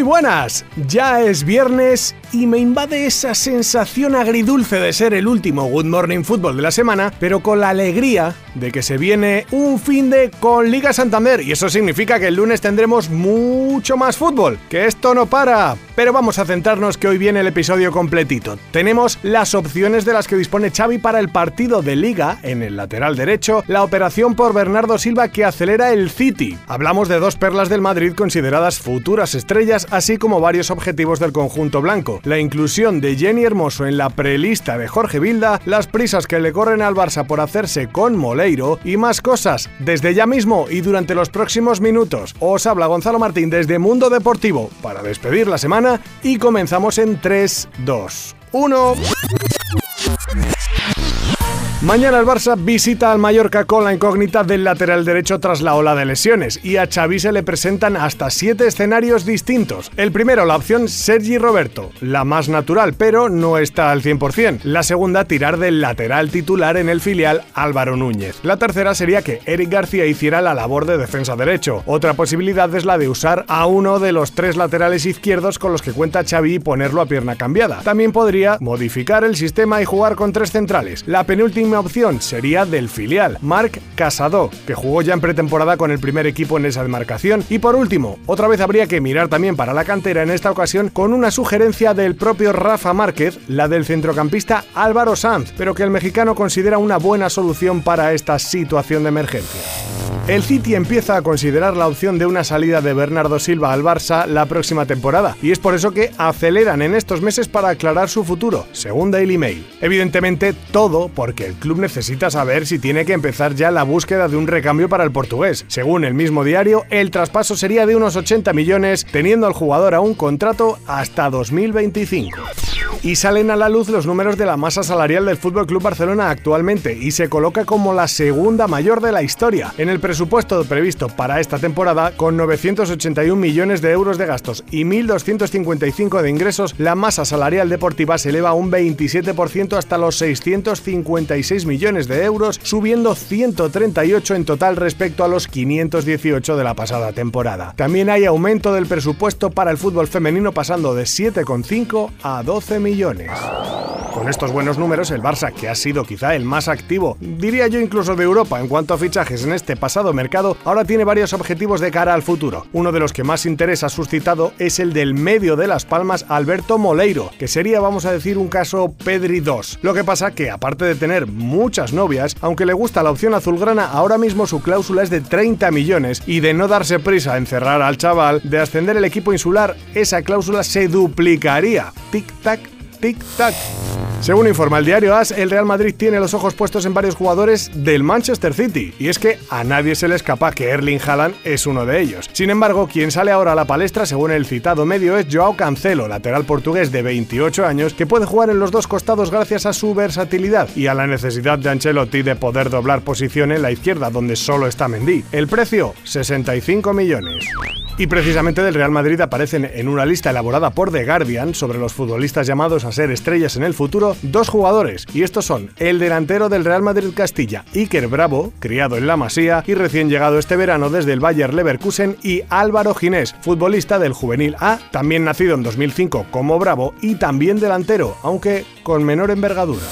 Muy buenas, ya es viernes y me invade esa sensación agridulce de ser el último Good Morning Football de la semana, pero con la alegría de que se viene un fin de con Liga Santander y eso significa que el lunes tendremos mucho más fútbol, que esto no para. Pero vamos a centrarnos que hoy viene el episodio completito. Tenemos las opciones de las que dispone Xavi para el partido de Liga en el lateral derecho, la operación por Bernardo Silva que acelera el City. Hablamos de dos perlas del Madrid consideradas futuras estrellas, así como varios objetivos del conjunto blanco la inclusión de Jenny Hermoso en la prelista de Jorge Vilda, las prisas que le corren al Barça por hacerse con Moleiro y más cosas desde ya mismo y durante los próximos minutos. Os habla Gonzalo Martín desde Mundo Deportivo para despedir la semana y comenzamos en 3, 2, 1. Mañana el Barça visita al Mallorca con la incógnita del lateral derecho tras la ola de lesiones y a Xavi se le presentan hasta siete escenarios distintos. El primero, la opción Sergi Roberto, la más natural, pero no está al 100%. La segunda, tirar del lateral titular en el filial Álvaro Núñez. La tercera sería que Eric García hiciera la labor de defensa derecho. Otra posibilidad es la de usar a uno de los tres laterales izquierdos con los que cuenta Xavi y ponerlo a pierna cambiada. También podría modificar el sistema y jugar con tres centrales. La penúltima opción sería del filial, Marc Casado, que jugó ya en pretemporada con el primer equipo en esa demarcación. Y por último, otra vez habría que mirar también para la cantera en esta ocasión con una sugerencia del propio Rafa Márquez, la del centrocampista Álvaro Sanz, pero que el mexicano considera una buena solución para esta situación de emergencia. El City empieza a considerar la opción de una salida de Bernardo Silva al Barça la próxima temporada, y es por eso que aceleran en estos meses para aclarar su futuro, según Daily Mail. Evidentemente, todo porque el club necesita saber si tiene que empezar ya la búsqueda de un recambio para el portugués. Según el mismo diario, el traspaso sería de unos 80 millones, teniendo al jugador a un contrato hasta 2025 y salen a la luz los números de la masa salarial del Fútbol Club Barcelona actualmente y se coloca como la segunda mayor de la historia. En el presupuesto previsto para esta temporada, con 981 millones de euros de gastos y 1.255 de ingresos, la masa salarial deportiva se eleva un 27% hasta los 656 millones de euros, subiendo 138 en total respecto a los 518 de la pasada temporada. También hay aumento del presupuesto para el fútbol femenino pasando de 7,5 a 12 millones. Con estos buenos números, el Barça, que ha sido quizá el más activo, diría yo incluso de Europa en cuanto a fichajes en este pasado mercado, ahora tiene varios objetivos de cara al futuro. Uno de los que más interés ha suscitado es el del medio de Las Palmas, Alberto Moleiro, que sería, vamos a decir, un caso Pedri 2. Lo que pasa que, aparte de tener muchas novias, aunque le gusta la opción azulgrana, ahora mismo su cláusula es de 30 millones y de no darse prisa en cerrar al chaval, de ascender el equipo insular, esa cláusula se duplicaría. Tic-tac tic-tac. Según informa el diario AS, el Real Madrid tiene los ojos puestos en varios jugadores del Manchester City, y es que a nadie se le escapa que Erling Haaland es uno de ellos. Sin embargo, quien sale ahora a la palestra, según el citado medio, es Joao Cancelo, lateral portugués de 28 años, que puede jugar en los dos costados gracias a su versatilidad y a la necesidad de Ancelotti de poder doblar posición en la izquierda, donde solo está Mendy. El precio, 65 millones. Y precisamente del Real Madrid aparecen en una lista elaborada por The Guardian sobre los futbolistas llamados a ser estrellas en el futuro dos jugadores, y estos son el delantero del Real Madrid Castilla, Iker Bravo, criado en la Masía y recién llegado este verano desde el Bayer Leverkusen, y Álvaro Ginés, futbolista del Juvenil A, también nacido en 2005 como Bravo y también delantero, aunque con menor envergadura.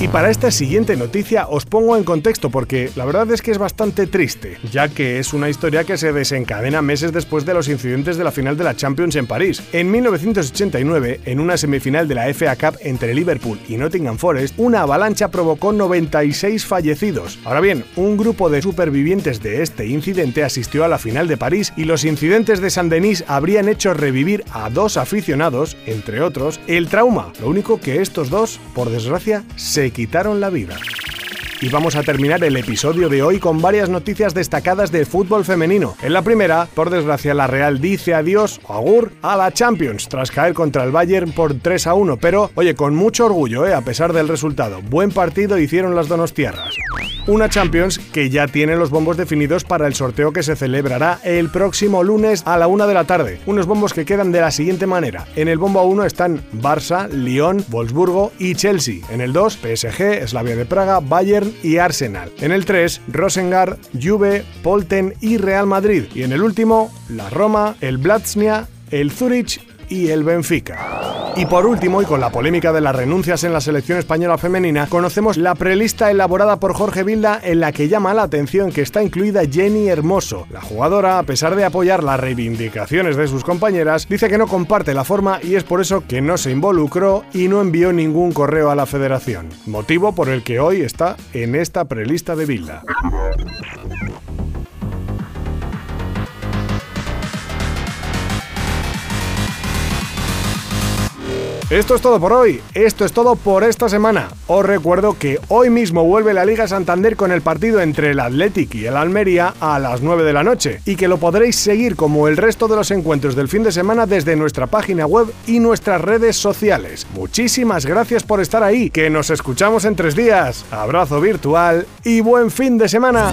Y para esta siguiente noticia os pongo en contexto porque la verdad es que es bastante triste, ya que es una historia que se desencadena meses después de los incidentes de la final de la Champions en París. En 1989, en una semifinal de la FA Cup entre Liverpool y Nottingham Forest, una avalancha provocó 96 fallecidos. Ahora bien, un grupo de supervivientes de este incidente asistió a la final de París y los incidentes de Saint-Denis habrían hecho revivir a dos aficionados, entre otros, el trauma. Lo único que estos dos, por desgracia, se quitaron la vida. Y vamos a terminar el episodio de hoy con varias noticias destacadas del fútbol femenino. En la primera, por desgracia, la Real dice adiós o agur a la Champions tras caer contra el Bayern por 3 a 1, pero oye, con mucho orgullo, ¿eh? a pesar del resultado. Buen partido hicieron las donostiarras. Una Champions que ya tiene los bombos definidos para el sorteo que se celebrará el próximo lunes a la una de la tarde. Unos bombos que quedan de la siguiente manera. En el bombo 1 están Barça, Lyon, Wolfsburgo y Chelsea. En el 2, PSG, Slavia de Praga, Bayern y Arsenal. En el 3, Rosengard, Juve, Polten y Real Madrid. Y en el último, la Roma, el Blaznia, el Zurich y el Benfica. Y por último, y con la polémica de las renuncias en la selección española femenina, conocemos la prelista elaborada por Jorge Vilda en la que llama la atención que está incluida Jenny Hermoso. La jugadora, a pesar de apoyar las reivindicaciones de sus compañeras, dice que no comparte la forma y es por eso que no se involucró y no envió ningún correo a la federación. Motivo por el que hoy está en esta prelista de Vilda. Esto es todo por hoy, esto es todo por esta semana. Os recuerdo que hoy mismo vuelve la Liga Santander con el partido entre el Athletic y el Almería a las 9 de la noche y que lo podréis seguir como el resto de los encuentros del fin de semana desde nuestra página web y nuestras redes sociales. Muchísimas gracias por estar ahí, que nos escuchamos en tres días. Abrazo virtual y buen fin de semana.